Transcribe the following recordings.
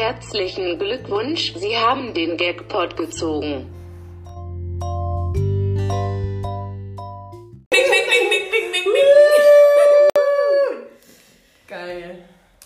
Herzlichen Glückwunsch, Sie haben den Gagpot gezogen. Geil.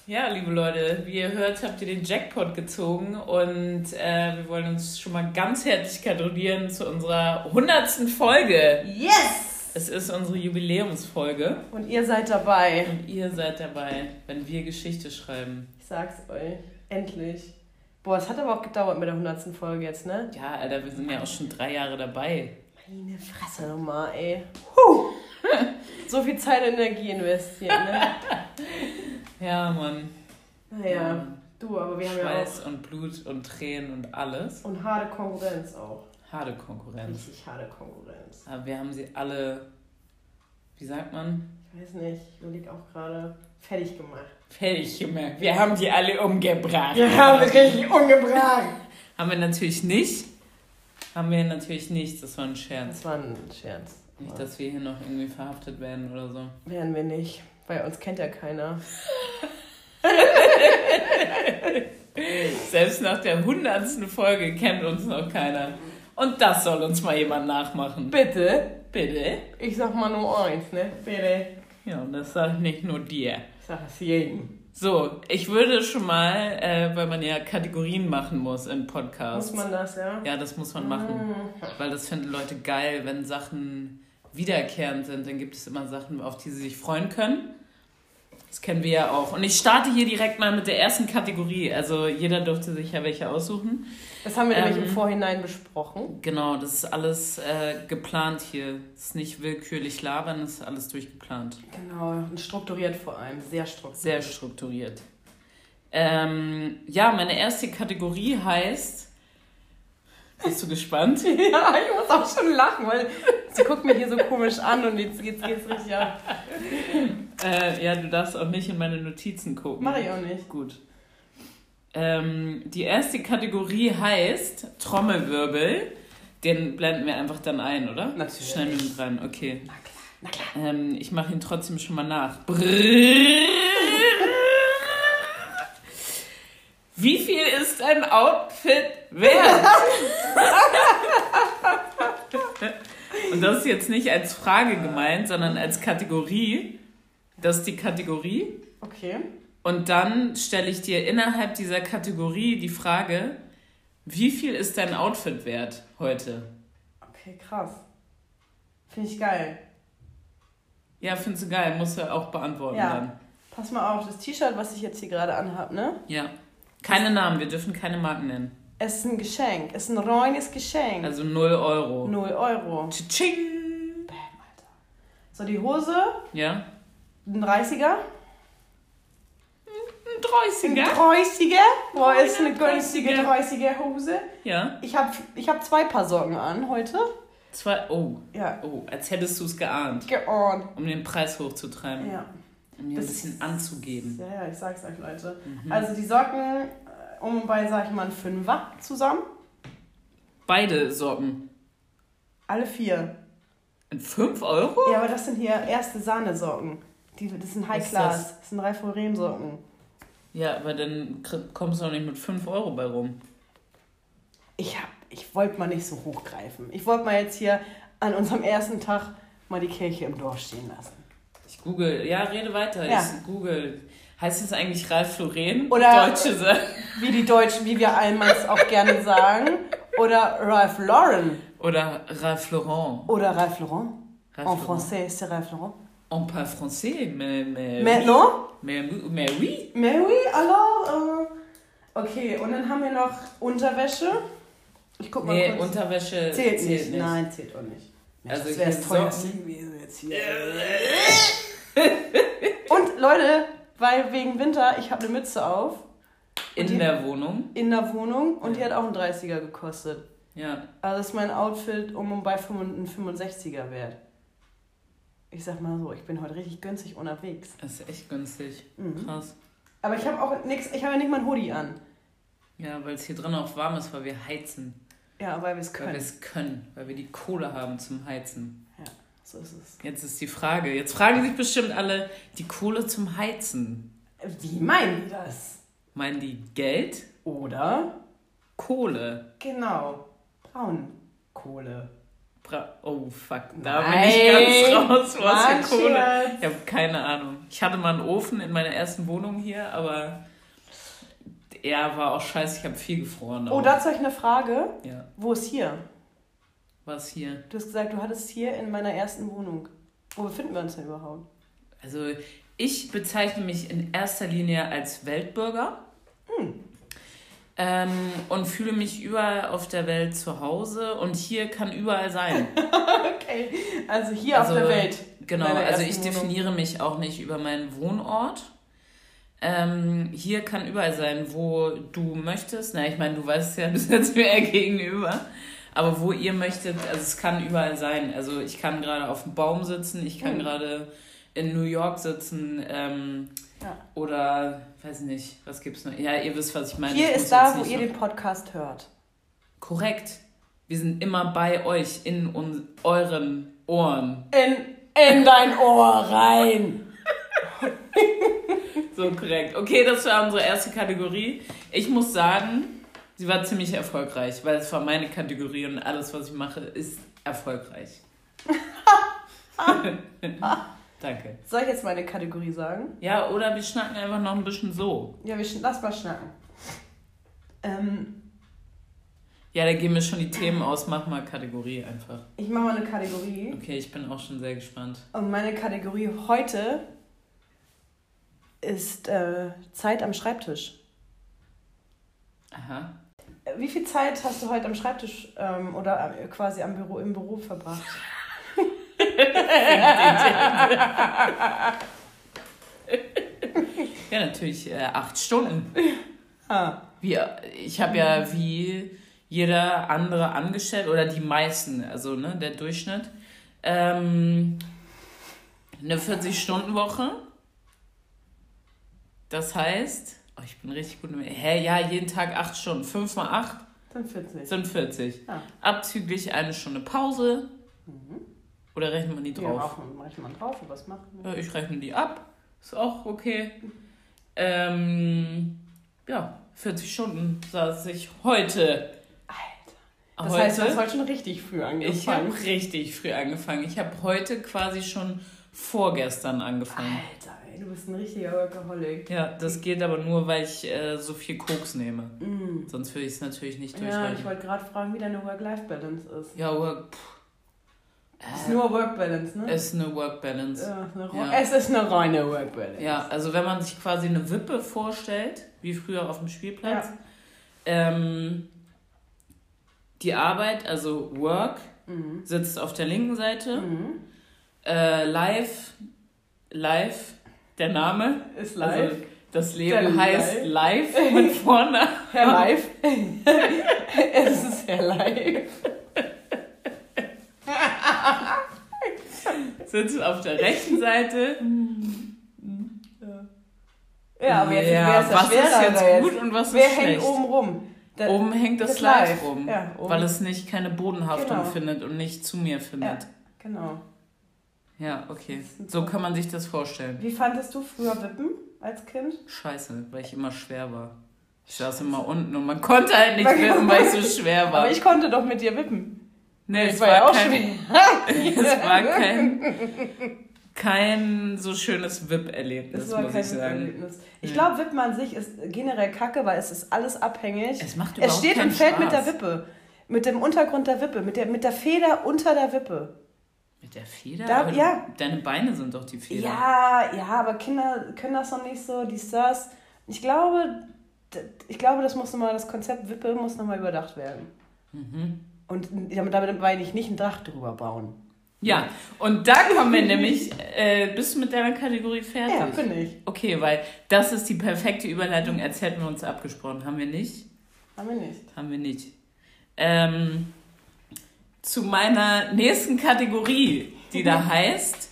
Ja, liebe Leute, wie ihr hört, habt ihr den Jackpot gezogen und äh, wir wollen uns schon mal ganz herzlich gratulieren zu unserer hundertsten Folge. Yes! Es ist unsere Jubiläumsfolge Und ihr seid dabei. und ihr seid dabei, wenn wir Geschichte schreiben. Ich sag's euch. Endlich. Boah, es hat aber auch gedauert mit der 100. Folge jetzt, ne? Ja, Alter, wir sind ja auch schon drei Jahre dabei. Meine Fresse nochmal, ey. Huh. so viel Zeit und Energie investiert, ne? Ja, Mann. Naja, du, aber wir haben ja Schweiß und Blut und Tränen und alles. auch. Und harte Konkurrenz auch. Harte Konkurrenz. Richtig harte Konkurrenz. Aber wir haben sie alle, wie sagt man, Ich weiß nicht, ich überlege auch gerade. Fertig gemacht. fertig gemacht. Wir haben die alle umgebracht. richtig umgebracht. Haben wir natürlich nicht. Haben wir natürlich nicht. Das war ein Scherz. Das war ein Scherz. Nicht, dass wir hier noch irgendwie verhaftet werden oder so. Werden wir nicht. Bei uns kennt ja keiner. Selbst nach der hundertsten Folge kennt uns noch keiner. Und das soll uns mal jemand nachmachen. Bitte? Bitte? Ich sag mal nur eins, ne? Bitte. Ja, und das sage ich nicht nur dir. Sag es jedem. So, ich würde schon mal, äh, weil man ja Kategorien machen muss im Podcast. Muss man das, ja? Ja, das muss man machen. Weil das finden Leute geil, wenn Sachen wiederkehrend sind. Dann gibt es immer Sachen, auf die sie sich freuen können. Das kennen wir ja auch. Und ich starte hier direkt mal mit der ersten Kategorie. Also jeder durfte sich ja welche aussuchen. Das haben wir nämlich Ähm, im Vorhinein besprochen. Genau, das ist alles äh, geplant hier. Das ist nicht willkürlich labern, das ist alles durchgeplant. Genau, und strukturiert vor allem. Sehr strukturiert. Sehr strukturiert. Ähm, ja, meine erste Kategorie heißt. Bist du gespannt? Ja, ich muss auch schon lachen, weil sie guckt mich hier so komisch an und jetzt geht's, geht's richtig ab. Äh, ja, du darfst auch nicht in meine Notizen gucken. Mach ich auch nicht. Gut. Ähm, die erste Kategorie heißt Trommelwirbel. Den blenden wir einfach dann ein, oder? Natürlich. Schneiden wir mit rein, okay. Na klar, na klar. Ähm, ich mache ihn trotzdem schon mal nach. Wie viel ist ein Outfit wert? Und das ist jetzt nicht als Frage gemeint, sondern als Kategorie. Das ist die Kategorie. Okay. Und dann stelle ich dir innerhalb dieser Kategorie die Frage, wie viel ist dein Outfit wert heute? Okay, krass. Finde ich geil. Ja, findest du geil, musst du auch beantworten Ja. dann. Pass mal auf, das T-Shirt, was ich jetzt hier gerade anhab, ne? Ja. Keine Namen, wir dürfen keine Marken nennen. Es ist ein Geschenk. Es ist ein reines Geschenk. Also 0 Euro. 0 Euro. Tsching. Bam, Alter. So, die Hose, Ja. ein 30er. Ein Ein 30er. 30er. Boah, ist eine 30er. günstige 30er Hose. Ja. Ich habe ich hab zwei Paar Socken an heute. Zwei. Oh. Ja. Oh, als hättest du es geahnt. Geordnet. Um den Preis hochzutreiben. Ja. Um dir ein bisschen anzugeben. Ja, ja, ich sag's euch, Leute. Mhm. Also die Socken äh, um bei, sag ich mal, ein Fünfer zusammen. Beide Socken. Alle vier. In 5 Euro? Ja, aber das sind hier erste Sahnesocken. Die, das sind High Class. das? Das, sind Lauren Socken. Ja, aber dann kommst du doch nicht mit 5 Euro bei rum. Ich, hab- ich wollte mal nicht so hochgreifen. Ich wollte mal jetzt hier an unserem ersten Tag mal die Kirche im Dorf stehen lassen. Ich google. Ja, rede weiter. Ja. Ich google. Heißt es eigentlich Ralf Lauren? Oder- Deutsche Sa- Wie die Deutschen, wie wir einmal auch gerne sagen. Oder Ralph Lauren. Oder Ralph Laurent. Oder Ralph Lauren. Ralph En Lauren. français, c'est Ralph Lauren. On parle français, mais. Mais, Mais non? mais, mais oui. Mais oui, alors. Äh, okay, und dann haben wir noch Unterwäsche. Ich guck mal Nee, kurz. Unterwäsche zählt, nicht. Nein, zählt auch nicht. Mensch, Also das wäre das teuerste gewesen jetzt hier. Und Leute, weil wegen Winter, ich habe eine Mütze auf In die- der Wohnung. in der Wohnung und die hat auch einen 30er gekostet. Ja. Also ist mein Outfit um und bei 65er wert. Ich sag mal so, ich bin heute richtig günstig unterwegs. Das ist echt günstig. Mhm. Krass. Aber ich habe auch nichts, ich habe ja nicht mal ein Hoodie an. Ja, weil es hier drin auch warm ist, weil wir heizen. Ja, weil wir es Weil können. wir es können. Weil wir die Kohle haben zum Heizen. So ist es. Jetzt ist die Frage. Jetzt fragen sich bestimmt alle, die Kohle zum Heizen. Wie meinen die das? Meinen die Geld? Oder, Kohle. genau, Braunkohle. Bra oh, fuck. Da bin Nein. ich ganz raus. Was Mann, für Kohle. Scherz. Ich habe keine Ahnung. Ich hatte mal einen Ofen in meiner ersten Wohnung hier, aber er war auch scheiße. Ich habe viel gefroren. Oh, auch. dazu habe ich eine Frage. Ja. Wo ist hier? Was hier? Du hast gesagt, du hattest hier in meiner ersten Wohnung. Wo befinden wir uns denn überhaupt? Also, ich bezeichne mich in erster Linie als Weltbürger. Hm. Ähm, und fühle mich überall auf der Welt zu Hause und hier kann überall sein. Okay, also hier Also, auf der Welt. Genau, also ich Wohnung. definiere mich auch nicht über meinen Wohnort. Ähm, hier kann überall sein, wo du möchtest. Na, ich meine, du weißt ja, du sitzt mir ja gegenüber. Aber wo ihr möchtet, also es kann überall sein. Also ich kann gerade auf dem Baum sitzen, ich kann Hm. gerade in New York sitzen ähm, Ja. oder weiß nicht, was gibt's noch? Ja, ihr wisst, was ich meine. Hier Ich ist da, wo ihr noch- den Podcast hört. Korrekt. Wir sind immer bei euch in uns, euren Ohren. In, in dein Ohr rein. So korrekt. Okay, das war unsere erste Kategorie. Ich muss sagen, sie war ziemlich erfolgreich, weil es war meine Kategorie und alles, was ich mache, ist erfolgreich. Danke. Soll ich jetzt meine Kategorie sagen? Ja, oder wir schnacken einfach noch ein bisschen so. Ja, wir lass mal schnacken. Ähm, Ja, da gehen mir schon die Themen aus. Mach mal Kategorie einfach. ich mache mal eine Kategorie. Okay, ich bin auch schon sehr gespannt. Und meine Kategorie heute ist äh, Zeit am Schreibtisch. Aha. Äh, Wie viel Zeit hast du heute am Schreibtisch ähm, oder äh, quasi am Büro, im Büro verbracht? Ja, natürlich äh, acht Stunden. Ah, Wie, ich habe ja wie jeder andere angestellt oder die meisten, also ne, der Durchschnitt, ähm, eine 40-Stunden-Woche. Das heißt, oh, ich bin richtig gut. im- Hä, ja, jeden Tag acht Stunden. 5 mal 8 dann 40. sind 40. Ja. Abzüglich eine Stunde Pause. Oder rechnet man die Ja, drauf? auch manchmal drauf, und was machen wir? Ja, ich rechne die ab. Ist auch okay. Ähm, ja, 40 Stunden saß ich heute. Das heute, heißt, du hast heute schon richtig früh ich angefangen. habe richtig früh angefangen. Ich habe heute quasi schon vorgestern angefangen. Alter, ey, du bist ein richtiger Workaholic. Ja, das geht aber nur, weil ich äh, so viel Koks nehme. Mm. Sonst würde ich es natürlich nicht Ja, ich durchhalten. wollte gerade fragen, wie deine Work-Life-Balance ist. Ja, Work, pff, Ist nur Work-Balance, ne? ist eine Work-Balance. Ja, eine Ja. Es ist eine reine Work-Balance. Ja, also wenn man sich quasi eine Wippe vorstellt, wie früher auf dem Spielplatz, Ja. ähm, die Arbeit, also Work, Mhm. sitzt auf der linken Seite, Mhm. äh, Live, Live, der Name, Ist live. Also das Leben Der heißt Live mit vorne, Herr Live. es ist Herr Live. Sitzt auf der rechten Seite. Ja, aber jetzt Ja, wer ist das was ist jetzt da gut und was ist Wer schlecht? hängt oben rum? Da- Oben hängt das, das Live, Live. rum, Ja, oben. weil es nicht keine Bodenhaftung Genau. findet und nicht zu mir Ja, findet. genau. Ja, okay. Ist So kann man sich das vorstellen. Wie fandest du früher Wippen als Kind? Scheiße, weil ich immer schwer war. Ich saß immer unten und man konnte halt nicht wippen, weil ich so schwer war. Aber ich konnte doch mit dir wippen. Nee, Das es war ja auch kein, es war kein, kein so schönes war muss ich sagen. Erlebnis. Ich glaube, Wippen an sich ist generell kacke, weil es ist alles abhängig. Es macht Es überhaupt steht keinen und fällt Spaß. mit der Wippe. Mit dem Untergrund der Wippe, mit der, mit der Feder unter der Wippe. Mit der Feder? Da- ja. Deine Beine sind doch die Feder. Ja, ja, aber Kinder können das noch nicht so, dies, das. Ich glaube, ich glaube, das muss nochmal, das Konzept Wippe muss nochmal überdacht werden. Mhm. Und damit, meine ich nicht ein Dach drüber bauen. Ja, und da kommen wir nämlich, äh, bist du mit deiner Kategorie fertig? Ja, finde ich. Okay, weil das ist die perfekte Überleitung, als hätten wir uns abgesprochen. Haben wir nicht? Haben wir nicht. Haben wir nicht. Ähm, zu meiner nächsten Kategorie, die da heißt,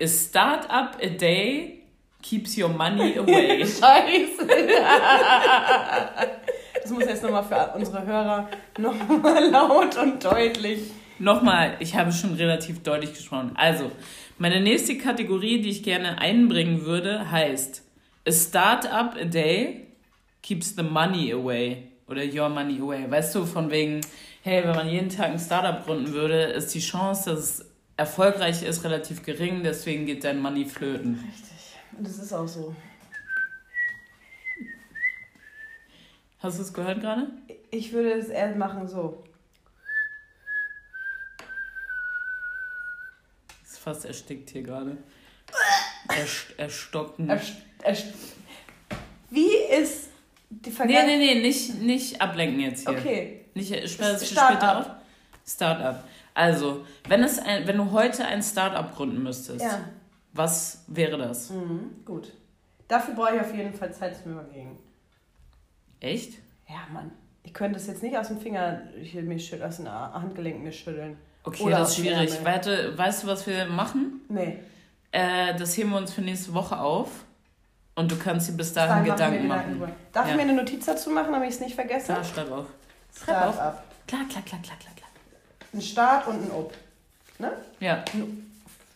A Startup a Day keeps your money away. Scheiße. das muss jetzt nochmal für unsere Hörer nochmal laut und deutlich. Nochmal, ich habe schon relativ deutlich gesprochen. Also, meine nächste Kategorie, die ich gerne einbringen würde, heißt A Startup a Day keeps the money away oder your money away. Weißt du, von wegen, hey, wenn man jeden Tag ein Startup gründen würde, ist die Chance, dass es erfolgreich ist, relativ gering, deswegen geht dein Money flöten. Richtig. Und das ist auch so. Hast du es gehört gerade? Ich würde es eher machen so. Ist fast erstickt hier gerade. Erst, erstocken. Erst, erst, wie ist die Nee, Vergangenheit? nee, nee, nicht, nicht ablenken jetzt hier. Okay. Nicht später, später Start-up. auf. Startup. Also, wenn, es ein, wenn du heute ein Startup gründen müsstest, Ja. was wäre das? Mhm, gut. Dafür brauche ich auf jeden Fall Zeit zum Überlegen. Echt? Ja, Mann. Ich könnte es jetzt nicht aus dem Finger, hier, mir schüt- aus dem Handgelenk mir schütteln. Okay, Oder das ist schwierig. Warte, weißt du, was wir machen? Nee. Äh, das heben wir uns für nächste Woche auf. Und du kannst dir bis dahin machen Gedanken machen. drüber. Darf Ja. ich mir eine Notiz dazu machen, damit ich es nicht vergesse? Klar, schreib auf. Schreib auf. Start-up. Klar, klar, klar, klar, klar, klar. Ein Start und ein Up. Ne? Ja,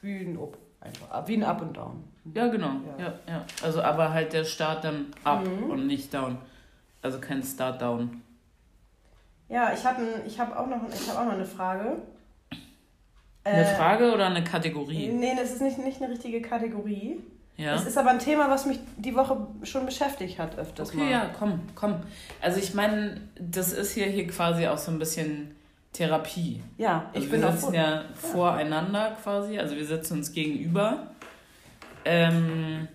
Wie ein Up. Einfach. Wie ein Up und Down. ja, genau. Ja. Ja. Ja, Also, aber halt der Start dann up Mhm. und nicht down. Also kein Start down. Ja, ich habe ich hab auch, noch- ich hab auch noch eine Frage. Eine Äh, Frage oder eine Kategorie? Nee, das ist nicht, nicht eine richtige Kategorie. Ja. Es ist aber ein Thema, was mich die Woche schon beschäftigt hat öfters Okay, mal. ja, komm, komm. Also ich meine, das ist hier, hier quasi auch so ein bisschen Therapie. Ja, Also ich bin wir sitzen froh. ja voreinander quasi, also wir sitzen uns gegenüber. Ähm,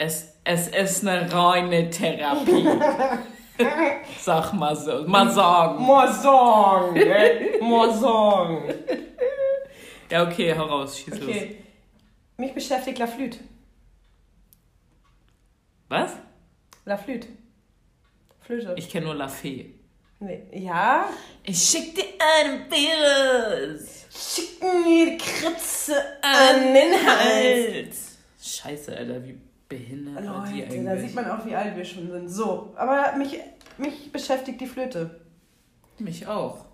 es, es ist eine reine Therapie. Sag mal so, mal sagen. Mosong! Mosong! Ja, okay, hau raus, schieß los. Okay. Mich beschäftigt La Flûte. Was? La Flûte. Flöte. Ich kenne nur La Fee. nee. Ja? Ich schick dir einen Virus Schicken mir die Kritze an den Hals. Scheiße, Alter, wie behindert Leute, da sieht man auch, wie alt wir schon sind. So, aber mich, mich beschäftigt die Flöte. Mich auch.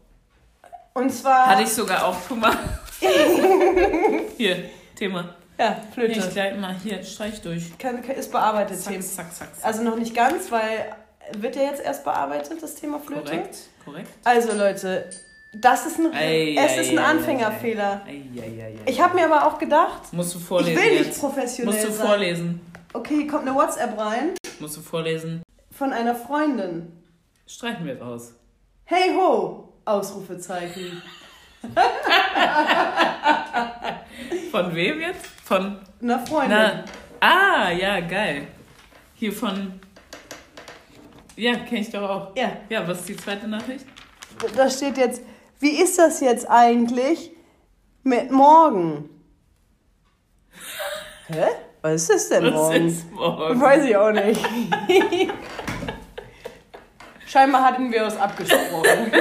Und zwar... Hatte ich sogar auch schon mal. hier, Thema. Ja, Nee, ich Flöte. gleich mal hier, streich durch. Kann, kann, ist bearbeitet, Zack, zack, zack. zack. Also noch nicht ganz, weil wird ja jetzt erst bearbeitet, das Thema Flöte. korrekt, korrekt. Also Leute, das ist ein, Ei, es ei, ist ein ei, Anfängerfehler. Ich habe mir aber auch gedacht, Musst du ich vorlesen will nicht jetzt. professionell Musst du sein. Okay, hier kommt eine WhatsApp rein Musst du vorlesen. von einer Freundin. Streichen wir raus. Hey ho! Ausrufezeichen. Von wem jetzt? Von. Einer Freundin. Na. Ah, ja, geil. Hier von. Ja, kenne ich doch auch. Ja, Ja, was ist die zweite Nachricht? da steht jetzt, wie ist das jetzt eigentlich mit morgen? Hä? Was ist denn morgen? ist morgen? Weiß ich auch nicht. Scheinbar hatten wir uns abgesprochen.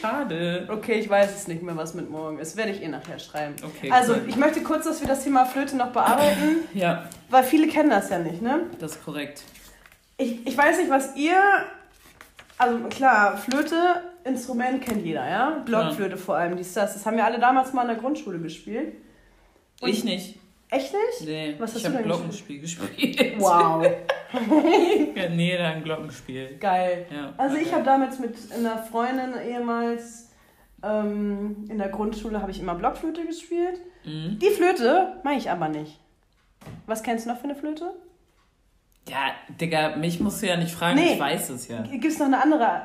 Schade. Okay, ich weiß es nicht mehr, was mit morgen ist. Werde ich eh nachher schreiben. Okay, Also, cool. ich möchte kurz, dass wir das Thema Flöte noch bearbeiten, Ja, weil viele kennen das ja nicht, ne? das ist korrekt. Ich, ich weiß nicht, was ihr. Also klar, Flöte, Instrument kennt jeder, ja? Blockflöte vor allem, dies, das. Das haben wir alle damals mal in der Grundschule gespielt. Und- ich nicht. Echt nicht? Nee, Was hast ich habe Glockenspiel gespielt. Wow, Ja, nee, da ein Glockenspiel. geil. Ja, Also ich habe damals mit einer Freundin ehemals ähm, in der Grundschule habe ich immer Blockflöte gespielt. Mhm. Die Flöte mache ich aber nicht. Was kennst du noch für eine Flöte? Ja, Digga, mich musst du ja nicht fragen, Nee. ich weiß es ja. Gibt es noch eine andere?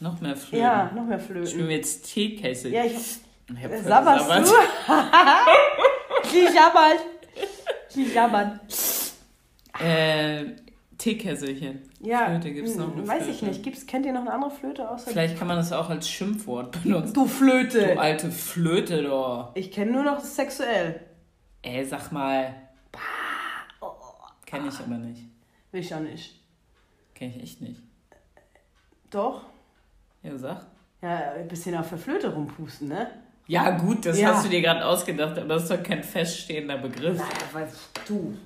Noch mehr Flöten. Ja, noch mehr Flöten. wir jetzt Teekessel. Ja, ich, Ich sabberst du? Die jabbert. Die jabbert. Äh, Teekesselchen. Ja, Flöte gibt's noch hm, eine weiß ich Flöte. nicht. Gibt's, kennt ihr noch eine andere Flöte außer Vielleicht kann man das auch als Schimpfwort benutzen. Du Flöte! Du alte Flöte, doch. Ich kenne nur noch das sexuell. Ey, sag mal. Kenn ich aber nicht. Will ich ja nicht. Kenn ich echt nicht. Doch? Ja, sag. Ja, ein bisschen auf der Flöte rumpusten, ne? Ja, gut, das Ja. hast du dir gerade ausgedacht, aber das ist doch kein feststehender Begriff. Naja, weil du.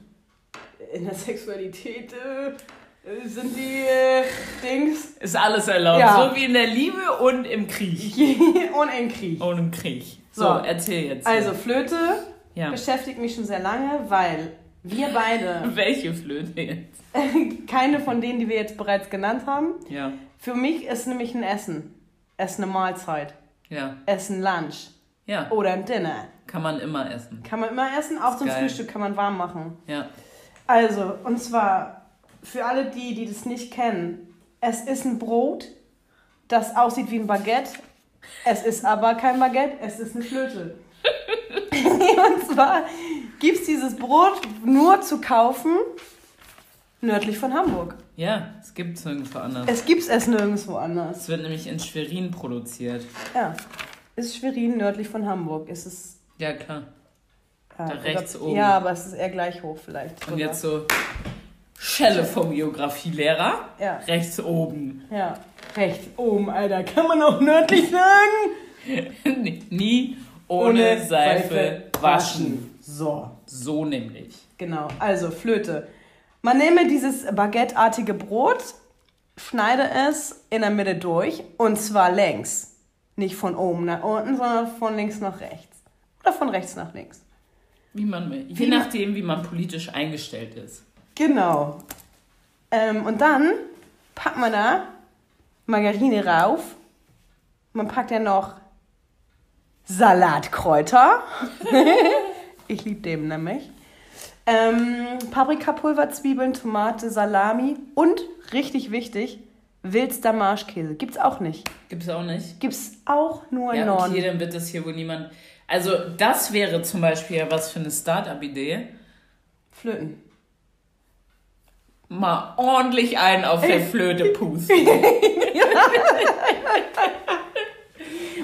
In der Sexualität äh, sind die äh, Dings Ist alles erlaubt. Ja. So wie in der Liebe und im Krieg. und in Krieg. Und im Krieg. So, So. erzähl jetzt. Also Flöte ja. beschäftigt mich schon sehr lange, weil Wir beide. Welche Flöte jetzt? Keine von denen, die wir jetzt bereits genannt haben. Ja. Für mich ist nämlich ein Essen. Es ist eine Mahlzeit. Ja. Es ist ein Lunch. Ja. Oder ein Dinner. Kann man immer essen. Kann man immer essen, auch zum Geil. Frühstück kann man warm machen. Ja. Also, und zwar für alle die, die das nicht kennen, es ist ein Brot, das aussieht wie ein Baguette. Es ist aber kein Baguette, es ist eine Flöte. und zwar gibt es dieses Brot nur zu kaufen nördlich von Hamburg. Ja, es gibt es nirgendwo anders. Es gibt es nirgendwo anders. Es wird nämlich in Schwerin produziert. Ja, ist Schwerin nördlich von Hamburg. Es ist Ja, klar. ja, Da rechts oder- oben. Ja, aber es ist eher gleich hoch vielleicht. Und sogar. jetzt so Schelle vom Geografielehrer. Ja. Rechts oben. Ja, rechts oben, Alter. Kann man auch nördlich sagen? Nie ohne, Seife, waschen. So, So nämlich. genau. Also Flöte. Man nehme dieses baguetteartige Brot, schneide es in der Mitte durch und zwar längs. Nicht von oben nach unten, sondern von links nach rechts. Oder von rechts nach links. Wie man will. Je Wie nachdem, wie man politisch eingestellt ist. Genau. Ähm, und dann packt man da Margarine rauf. Man packt ja noch Salatkräuter. ich liebe den nämlich. Ähm, Paprikapulver, Zwiebeln, Tomate, Salami und, richtig wichtig, Wildster Marschkäse. Gibt's auch nicht. Gibt's auch nicht. Gibt's auch nur in Ja, Norden. okay, dann wird das hier wohl niemand. Also, das wäre zum Beispiel ja was für eine Start-up-Idee. Flöten. Mal ordentlich einen auf der Flöte pusten.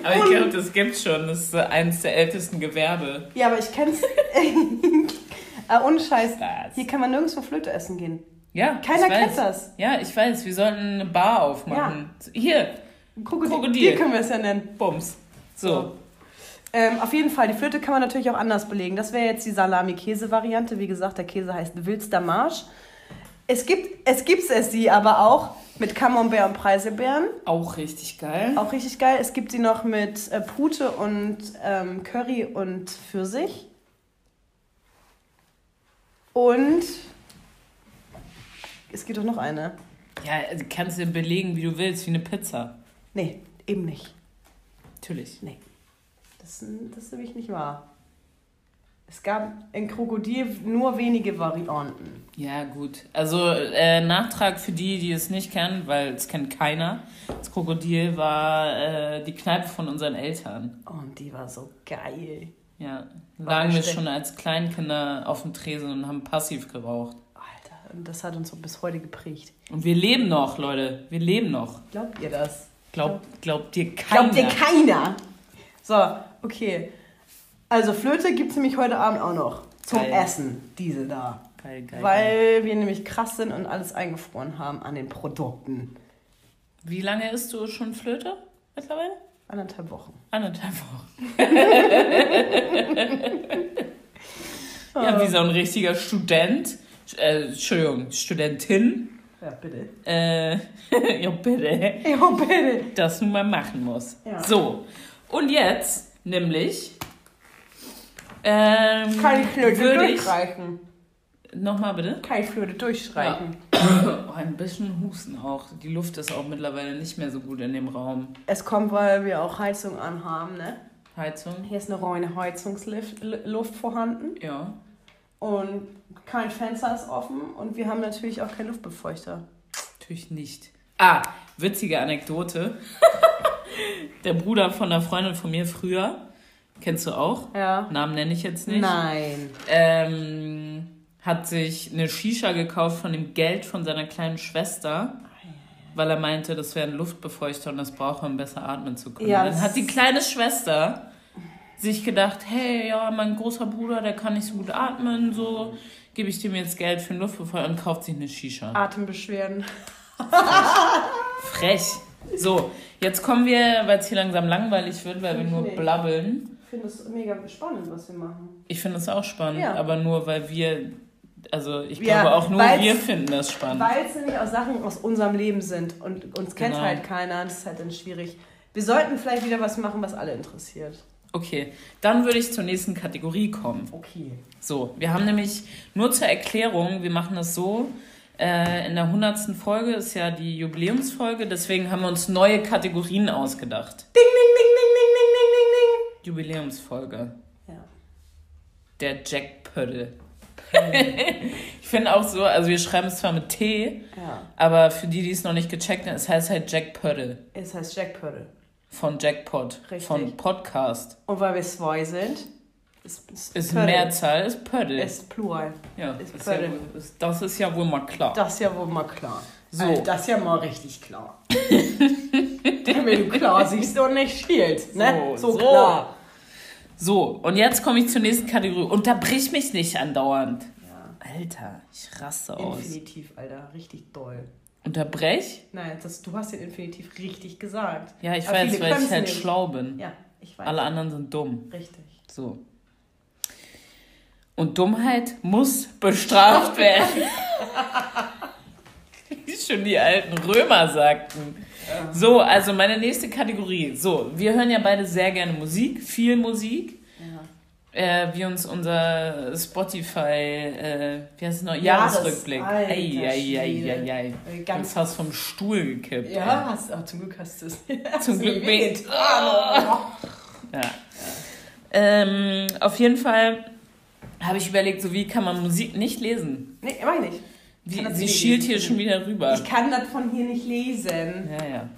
Aber ich glaube, das gibt's schon. Das ist eines der ältesten Gewerbe. Ja, aber ich kenn's. äh, ohne Scheiß. Was? Hier kann man nirgendwo Flöte essen gehen. Ja, Keiner kennt das. Ja, ich weiß. Wir sollten eine Bar aufmachen. Hier, Krokodil, Krokodil. Hier können wir es ja nennen. Bums. So. Ähm, auf jeden Fall, die Flöte kann man natürlich auch anders belegen. Das wäre jetzt die Salami-Käse-Variante. Wie gesagt, der Käse heißt Wildster Marsch. Es gibt es, gibt's es sie aber auch mit Camembert und Preiselbeeren. Auch richtig geil. Auch richtig geil. Es gibt sie noch mit äh, Pute und ähm, Curry und Pfirsich. Und es gibt doch noch eine. Ja, also kannst du belegen, wie du willst, wie eine Pizza. Nee, eben nicht. Natürlich. Nee. Das, das ist nämlich nicht wahr. Es gab in Krokodil nur wenige Varianten. Ja, gut. Also, äh, Nachtrag für die, die es nicht kennen, weil es kennt keiner. Das Krokodil war äh, die Kneipe von unseren Eltern. Oh, und die war so geil. Ja. Lagen wir schon als Kleinkinder auf dem Tresen und haben passiv geraucht. Alter, und das hat uns so bis heute geprägt. Und wir leben noch, Leute. Wir leben noch. Glaubt ihr das? Glaub, glaubt dir keiner. Glaubt dir keiner? So, okay. Also Flöte gibt es nämlich heute Abend auch noch. Zum Geil. Essen, diese da. Geil, geil, geil. Weil wir nämlich krass sind und alles eingefroren haben an den Produkten. Wie lange isst du schon Flöte mittlerweile? Anderthalb Wochen. Anderthalb Wochen. ja, wie so ein richtiger Student. Äh, Entschuldigung, Studentin. Ja, bitte. Äh, ja, bitte. Ja, bitte. Das nun mal machen muss. Ja. So. Und jetzt, nämlich. Ähm, Kann ich Flöte würde ich. Nochmal bitte. Kann ich Flöte durchstreichen. Oh, ein bisschen Husten auch. Die Luft ist auch mittlerweile nicht mehr so gut in dem Raum. Es kommt, weil wir auch Heizung anhaben, ne? Heizung. Hier ist eine reine Heizungsluft vorhanden Ja. und kein Fenster ist offen und wir haben natürlich auch keinen Luftbefeuchter. Natürlich nicht. Ah, witzige Anekdote. Der Bruder von einer Freundin von mir früher, kennst du auch? Ja. Namen nenne ich jetzt nicht. Nein. Ähm, hat sich eine Shisha gekauft von dem Geld von seiner kleinen Schwester, weil er meinte, das wäre ein Luftbefeuchter und das braucht er, um besser atmen zu können. Ja, Dann hat die kleine Schwester sich gedacht, hey, ja, mein großer Bruder, der kann nicht so gut atmen, so gebe ich dem jetzt Geld für einen Luftbefeuchter und kauft sich eine Shisha. Atembeschwerden. Frech. So, jetzt kommen wir, weil es hier langsam langweilig wird, weil wir nur Nee. blabbeln. Ich finde es mega spannend, was wir machen. Ich finde es auch spannend, Ja. aber nur, weil wir, also ich Ja, glaube auch nur wir finden das spannend. Weil es nämlich auch Sachen aus unserem Leben sind und uns kennt Genau. halt keiner. Das ist halt dann schwierig. Wir sollten vielleicht wieder was machen, was alle interessiert. Okay, dann würde ich zur nächsten Kategorie kommen. Okay. So, wir haben nämlich nur zur Erklärung, wir machen das so. Äh, in der 100. Folge ist ja die Jubiläumsfolge, deswegen haben wir uns neue Kategorien ausgedacht. Ding, ding, ding, ding, ding, ding, ding, ding, ding. Jubiläumsfolge. Ja. Der Jack Pödel. ich finde auch so, also wir schreiben es zwar mit T, Ja. aber für die, die es noch nicht gecheckt haben, es heißt halt Jack Pödel. Es heißt Jackpödel. Von Jackpot. Richtig. Von Podcast. Und weil wir zwei sind, ist, Ist Pödel. Mehrzahl, ist Pödel. Ist Plural. ja, ist ist ja, Pödel. wohl- ist, das ist ja wohl mal klar. Das ist ja wohl mal klar. So. Also, das ist ja mal richtig klar. Wenn du klar siehst und nicht schielst, ne? So, So, so. klar. So, und jetzt komme ich zur nächsten Kategorie. Unterbrich mich nicht andauernd. Ja. Alter, ich raste aus. Infinitiv, Alter. Richtig doll. Unterbrech? Nein, das, du hast den Infinitiv richtig gesagt. Ja, ich Aber weiß, weil ich halt nicht. schlau bin. Ja, ich weiß. Alle anderen sind dumm. Richtig. So. Und Dummheit muss bestraft werden. Wie schon die alten Römer sagten. So, also meine nächste Kategorie. So, wir hören ja beide sehr gerne Musik, viel Musik. Ja. Äh, wie uns unser Spotify, äh, wie heißt es noch, Jahres- Jahresrückblick. Alter Ei, ei, ei, ei, Schwede. ei. Ganz- fast vom Stuhl gekippt. Ja, hast, oh, zum Glück hast du es. Zum Glück mir nicht. wehgetan. Ja. Ähm, auf jeden Fall habe ich überlegt, so wie kann man Musik nicht lesen? Nee, mach ich nicht. Wie, sie schielt hier schon wieder rüber. Ich kann das von hier nicht lesen. Ja, ja.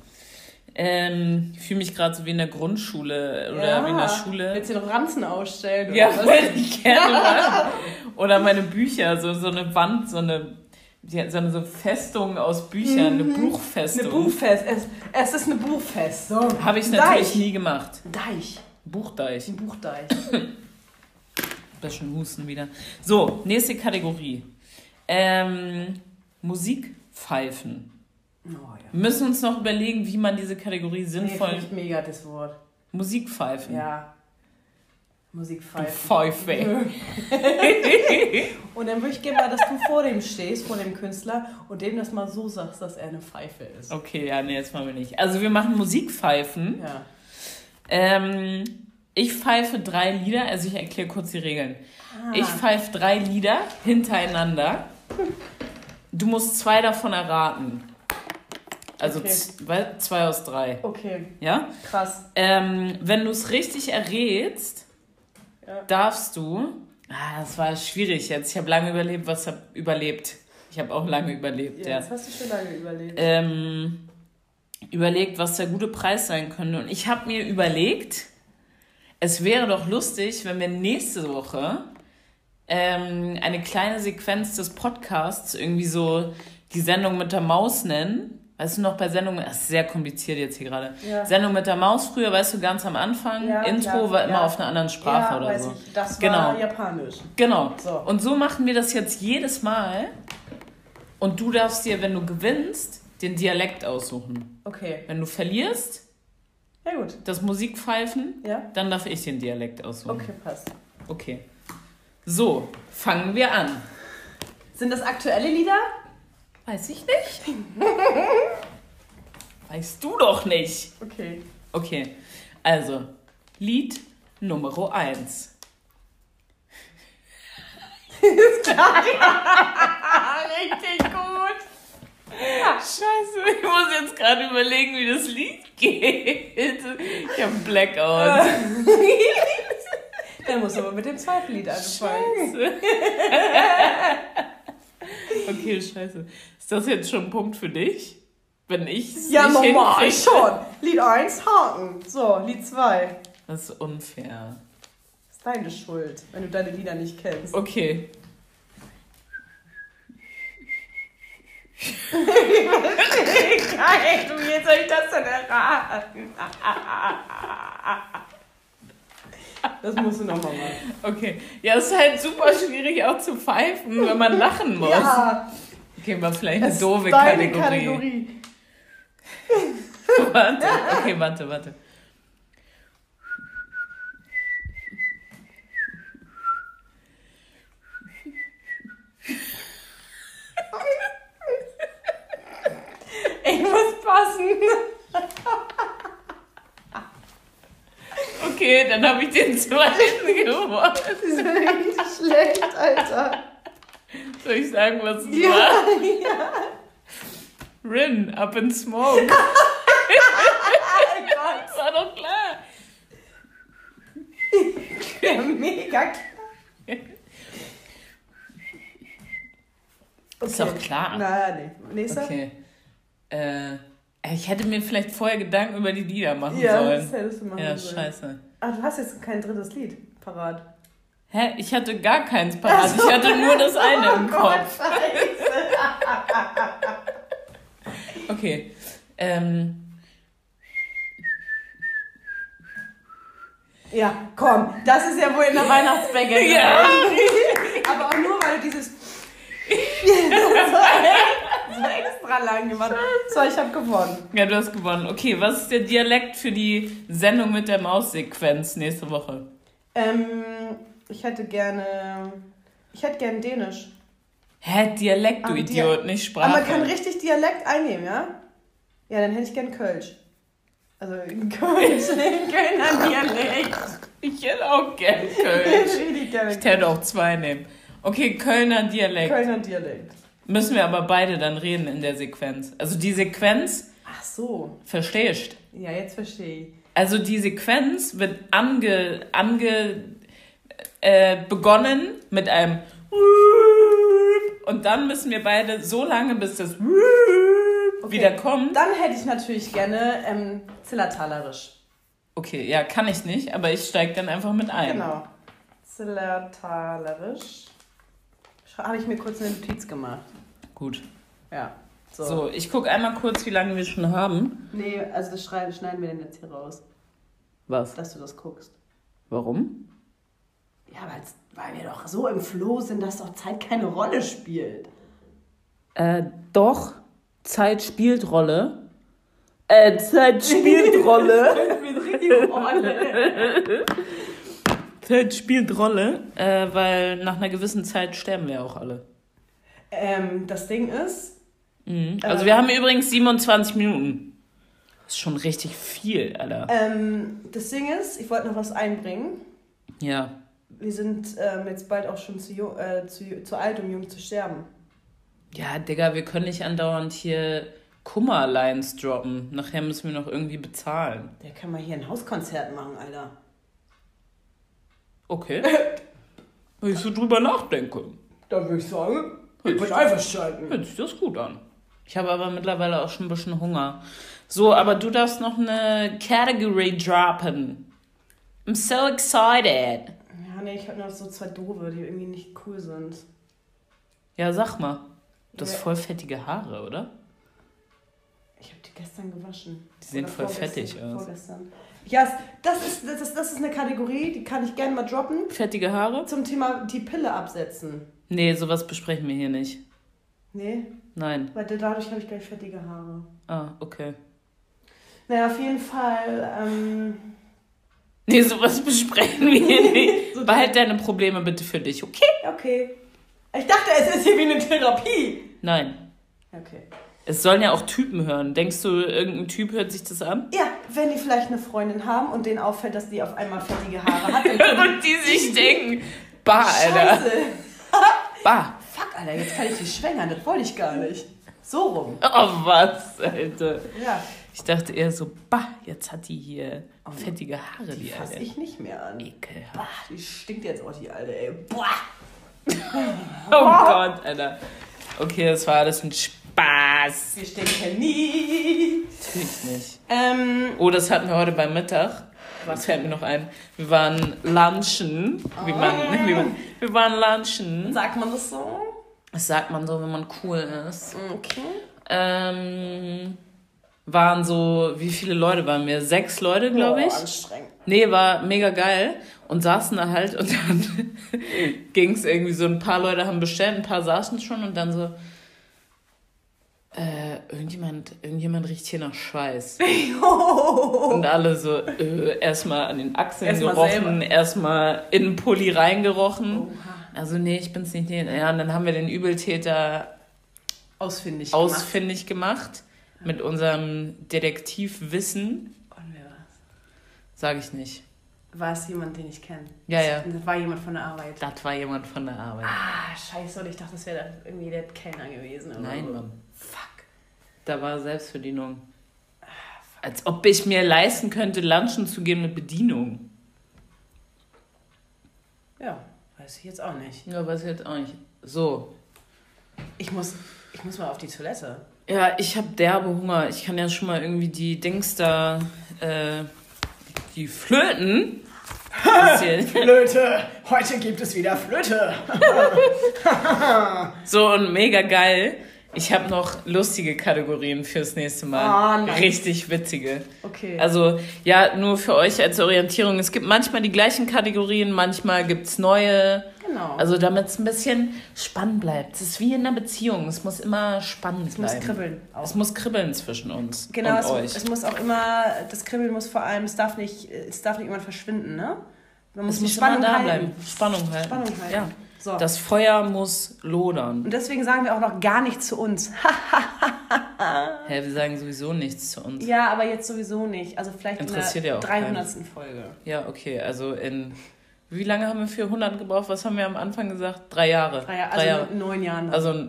Ähm, ich fühle mich gerade so wie in der Grundschule oder ja. wie in der Schule. Willst du noch Ranzen ausstellen? Ja, oder was? würde ich gerne machen. Oder meine Bücher, so, so eine Wand, so eine, so eine so Festung aus Büchern, eine Eine Buchfestung. Buchfest. Es, es ist eine Buchfestung. Habe ich natürlich Deich. nie gemacht. Deich. Buchdeich. Ein Buchdeich. Bisschen Husten wieder. So, nächste Kategorie. Ähm, Musikpfeifen. Oh, ja. Wir müssen uns noch überlegen, wie man diese Kategorie Nee, sinnvoll. finde ich mega das Wort. Musikpfeifen. Ja. Musikpfeifen. Pfeife. Und dann würde ich gerne mal, dass du vor dem stehst, vor dem Künstler, und dem das mal so sagst, dass er eine Pfeife ist. Okay, ja, nee, jetzt machen wir nicht. Also wir machen Musikpfeifen. Ja. Ähm, ich pfeife drei Lieder, also ich erkläre kurz die Regeln. Ah. Ich pfeife drei Lieder hintereinander. Du musst zwei davon erraten. Also Okay. zwei, zwei aus drei. Okay, Ja? krass. Ähm, wenn du es richtig errätst, Ja. darfst du. Ah, das war schwierig jetzt. Ich habe lange überlebt, was hab überlebt. Ich habe auch lange überlebt, Ja, ja. das hast du schon lange überlegt. Ähm, überlegt, was der gute Preis sein könnte. Und ich habe mir überlegt, es wäre doch lustig, wenn wir nächste Woche ähm, eine kleine Sequenz des Podcasts irgendwie so die Sendung mit der Maus nennen. Weißt du noch bei Sendungen, das ist sehr kompliziert jetzt hier gerade. Ja. Sendung mit der Maus früher, weißt du, ganz am Anfang, Ja, Intro klar, war immer ja. auf einer anderen Sprache oder weiß so. Ich. Das war Genau. japanisch. Genau. So. Und so machen wir das jetzt jedes Mal. Und du darfst dir, wenn du gewinnst, den Dialekt aussuchen. Okay. Wenn du verlierst, Ja, gut. das Musikpfeifen, Ja? dann darf ich den Dialekt aussuchen. Okay, passt. Okay. So, fangen wir an. Sind das aktuelle Lieder? Weiß ich nicht. weißt du doch nicht. Okay. Okay, also, Lied Nummer 1. Richtig gut. Scheiße, ich muss jetzt gerade überlegen, wie das Lied geht. Ich habe Blackout. Dann muss aber mit dem zweiten Lied anfangen. Scheiße. Okay, scheiße. Ist das jetzt schon ein Punkt für dich? Wenn ich Ja, nicht normal hinkriege? schon. Lied 1, Haken. So, Lied 2. Das ist unfair. Ist deine Schuld, wenn du deine Lieder nicht kennst. Okay. Geil, du, wie soll ich das denn erraten? Das musst du nochmal machen. Okay. Ja, es ist halt super schwierig auch zu pfeifen, wenn man lachen muss. Ja, Okay, war vielleicht eine das doofe ist deine Kategorie. Kategorie. Warte, okay, warte, warte. Ich muss passen. Okay, Okay, dann habe ich den zweiten gewonnen. Das ist richtig schlecht, Alter. Soll ich sagen, was es Ja, war? ja. Rin, up in smoke. Das war doch klar. Ja, mega klar. Ist doch klar. Na, nee. Nächster? Okay. Äh, ich hätte mir vielleicht vorher Gedanken über die Lieder machen Ja, das sollen. hättest du machen Ja, sollen. scheiße. Ah, du hast jetzt kein drittes Lied parat. Hä? Ich hatte gar keins parat. Ich hatte nur das eine im Oh Gott, Kopf. scheiße. Okay. Ähm, Ja, komm, das ist ja wohl in der Weihnachtsbäcke. Ja. Aber auch nur, weil du dieses extra lang gemacht. So, ich habe gewonnen. ja, du hast gewonnen. Okay, was ist der Dialekt für die Sendung mit der Maussequenz nächste Woche? Ähm, ich hätte gerne. Ich hätte gerne Dänisch. Hä, Dialekt, du Aber Idiot, Dia- nicht Sprache. Aber man kann richtig Dialekt einnehmen, ja? Ja, dann hätte ich gern Kölsch. Also Kölsch, Kölner Dialekt. ich hätte auch gern Kölsch. Gerne Ich hätte auch zwei nehmen. Okay, Kölner Dialekt. Kölner Dialekt. Müssen wir aber beide dann reden in der Sequenz. Also die Sequenz, Ach so. verstehst Ja, jetzt verstehe ich. Also die Sequenz wird ange, ange äh, begonnen mit einem und dann müssen wir beide so lange, bis das wieder kommt. Dann hätte ich natürlich gerne ähm, Zillertalerisch. Okay, ja, kann ich nicht, aber ich steige dann einfach mit ein. Genau. Zillertalerisch. Habe ich mir kurz eine Notiz gemacht. Gut. Ja. So. So, ich gucke einmal kurz, wie lange wir schon haben. Nee, also das schneiden, wir denn jetzt hier raus, Was? dass du das guckst. Warum? Ja, weil wir doch so im Flow sind, dass doch Zeit keine Rolle spielt. Äh, doch. Zeit spielt Rolle. Äh, Zeit spielt Rolle. Rolle. Zeit spielt Rolle, äh, weil nach einer gewissen Zeit sterben wir auch alle. Ähm, das Ding ist, Mhm. Also Ähm. wir haben übrigens 27 Minuten. Das ist schon richtig viel, Alter. ähm, das Ding ist, ich wollte noch was einbringen. Ja. Wir sind ähm, jetzt bald auch schon zu, jung, äh, zu, zu alt, um jung zu sterben. Ja, Digga, wir können nicht andauernd hier Kummerlines droppen. Nachher müssen wir noch irgendwie bezahlen. Der kann mal hier ein Hauskonzert machen, Alter. Okay. Wenn ich so drüber nachdenke, Da würde ich sagen, Hört sich- einverstanden. hört sich das gut an. Ich habe aber mittlerweile auch schon ein bisschen Hunger. So, aber du darfst noch eine Category droppen. I'm so excited. Ja, nee, ich habe noch so zwei Doofe, die irgendwie nicht cool sind. Ja, sag mal. Du hast Ja. voll fettige Haare, oder? Ich habe die gestern gewaschen. Die sehen Oder voll fettig aus. Vorgestern. Ja, das ist, das, ist, das ist eine Kategorie, die kann ich gerne mal droppen. Fettige Haare? Zum Thema die Pille absetzen. Nee, sowas besprechen wir hier nicht. Nee, Nein. weil dadurch habe ich gleich fettige Haare. Ah, okay. Naja, auf jeden Fall. Ähm, Nee, sowas besprechen wir hier nicht. So Behalt deine Probleme bitte für dich, okay? okay. Ich dachte, es ist hier wie eine Therapie. Nein. Okay. Es sollen ja auch Typen hören. Denkst du, irgendein Typ hört sich das an? Ja, wenn die vielleicht eine Freundin haben und denen auffällt, dass die auf einmal fettige Haare hat, Und die sich denken, bah. Alter. Scheiße. Bah. Fuck, Alter, jetzt kann ich die schwängern. Das wollte ich gar nicht. So rum. Oh, was, Alter. Ja, Ich dachte eher so, bah, jetzt hat die hier fettige Haare, die die, fasse ich nicht mehr an. Ekelhaft. Bah, die stinkt jetzt auch, die Alte, ey. Boah. Oh Gott, Alter. Okay, das war alles ein Spaß. Wir stinken nie. Natürlich nicht. Ähm, Oh, das hatten wir heute beim Mittag. Was fällt mir noch ein? Wir waren lunchen. Wie man, wie man, wir waren lunchen. sagt man das so? Das sagt man so, wenn man cool ist. Okay. Ähm, waren so, wie viele Leute waren wir? Sechs Leute, glaube ich. Boah, anstrengend. Nee, war mega geil. Und saßen da halt und dann ging es irgendwie so, ein paar Leute haben bestellt, ein paar saßen schon und dann so, äh, irgendjemand, irgendjemand riecht hier nach Schweiß. Und alle so, äh, erstmal an den Achseln Erstmal gerochen, erstmal in den Pulli reingerochen. Also nee, ich bin's nicht. Nee. Ja, und dann haben wir den Übeltäter Ausfindig ausfindig gemacht. Mit unserem Detektivwissen. Und wer war's? Sage ich nicht. war es jemand, den ich kenne. Ja, ja. Das war jemand von der Arbeit. Das war jemand von der Arbeit. Ah, scheiße. Und ich dachte, das wäre irgendwie der Kellner gewesen. Oder Nein. Mann. Fuck. Da war Selbstbedienung. Als ob ich mir leisten könnte, Lunchen zu gehen mit Bedienung. Ja, weiß ich jetzt auch nicht. Ja, weiß ich jetzt auch nicht. So. Ich muss, ich muss mal auf die Toilette. Ja, ich habe derbe Hunger. Ich kann ja schon mal irgendwie die Dings da, äh, die Flöten. Flöte! Heute gibt es wieder Flöte! so und mega geil. Ich habe noch lustige Kategorien fürs nächste Mal. Oh, nice. Richtig witzige. Okay. Also, ja, nur für euch als Orientierung. Es gibt manchmal die gleichen Kategorien, manchmal gibt's neue. genau. Also, damit es ein bisschen spannend bleibt. Es ist wie in einer Beziehung. Es muss immer spannend es muss bleiben. kribbeln. Es muss kribbeln zwischen uns Genau, und es, euch. es muss auch immer, das Kribbeln muss vor allem, es darf nicht, es darf nicht irgendwann verschwinden, ne? Man muss Es muss Spannung immer da halten. bleiben. Spannung halten. Spannung halten. Ja. So. Das Feuer muss lodern. Und deswegen sagen wir auch noch gar nichts zu uns. Hä, wir sagen sowieso nichts zu uns. ja, aber jetzt sowieso nicht. Also vielleicht Interessiert in ja der auch 300. Folge. Ja, okay. Also in. Wie lange haben wir für 100 gebraucht? Was haben wir am Anfang gesagt? Drei Jahre. Drei, Jahre- also in neun Jahren. dann. Also.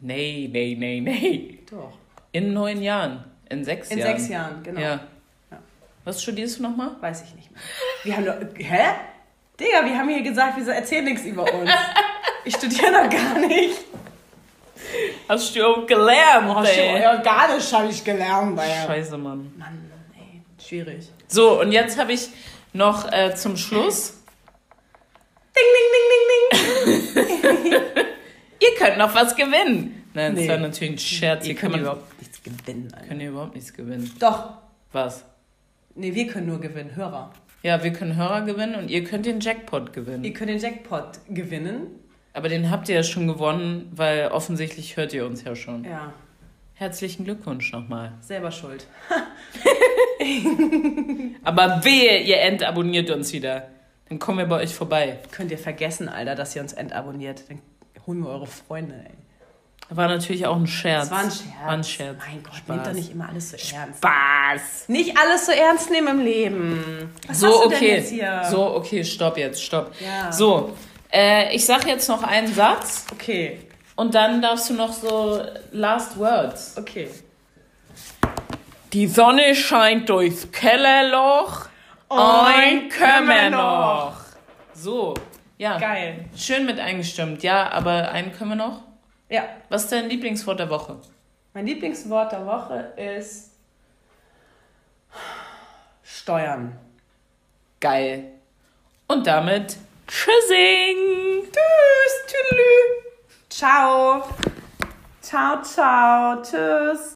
Nee, nee, nee, nee. Doch. In neun Jahren. In sechs In Jahren. sechs Jahren, genau. Ja. Ja. Was studierst du nochmal? Weiß ich nicht mehr. Wir haben nur, hä? Digga, wir haben hier gesagt, wir erzählen nichts über uns. Ich studiere noch gar nicht. Hast du auch gelernt, ey. ja, gar nicht habe ich gelernt. Ey. Scheiße, Mann. Mann, ey, schwierig. So, und jetzt habe ich noch äh, zum Schluss. Ding, ding, ding, ding, ding. Ihr könnt noch was gewinnen. Nein, das Nee. war natürlich ein Scherz. Ihr könnt überhaupt nichts gewinnen. Alter. können ihr überhaupt nichts gewinnen. Doch. Was? Nee, wir können nur gewinnen, Hörer. Ja, wir können Hörer gewinnen und ihr könnt den Jackpot gewinnen. Ihr könnt den Jackpot gewinnen. Aber den habt ihr ja schon gewonnen, weil offensichtlich hört ihr uns ja schon. Ja, Herzlichen Glückwunsch nochmal. selber schuld. Aber wehe, ihr entabonniert uns wieder. Dann kommen wir bei euch vorbei. Könnt ihr vergessen, Alter, dass ihr uns entabonniert. Dann holen wir eure Freunde, ey. War natürlich auch ein Scherz. Das war ein Scherz. War ein Scherz. Mein Gott, Spaß. nehmt doch nicht immer alles so ernst. Spaß. Nicht alles so ernst nehmen im Leben. Was So, okay. So, okay, stopp jetzt, stopp. Ja. So, äh, ich sag jetzt noch einen Satz Okay, und dann darfst du noch so Last Words. okay. Die Sonne scheint durchs Kellerloch. Ein können wir noch. So, ja. Geil. Schön mit eingestimmt. Ja, aber einen können wir noch. Ja, Was ist dein Lieblingswort der Woche? mein Lieblingswort der Woche ist Steuern. Geil. Und damit Tschüssing. Tschüss, tüdelü. Ciao. Ciao, ciao. Tschüss.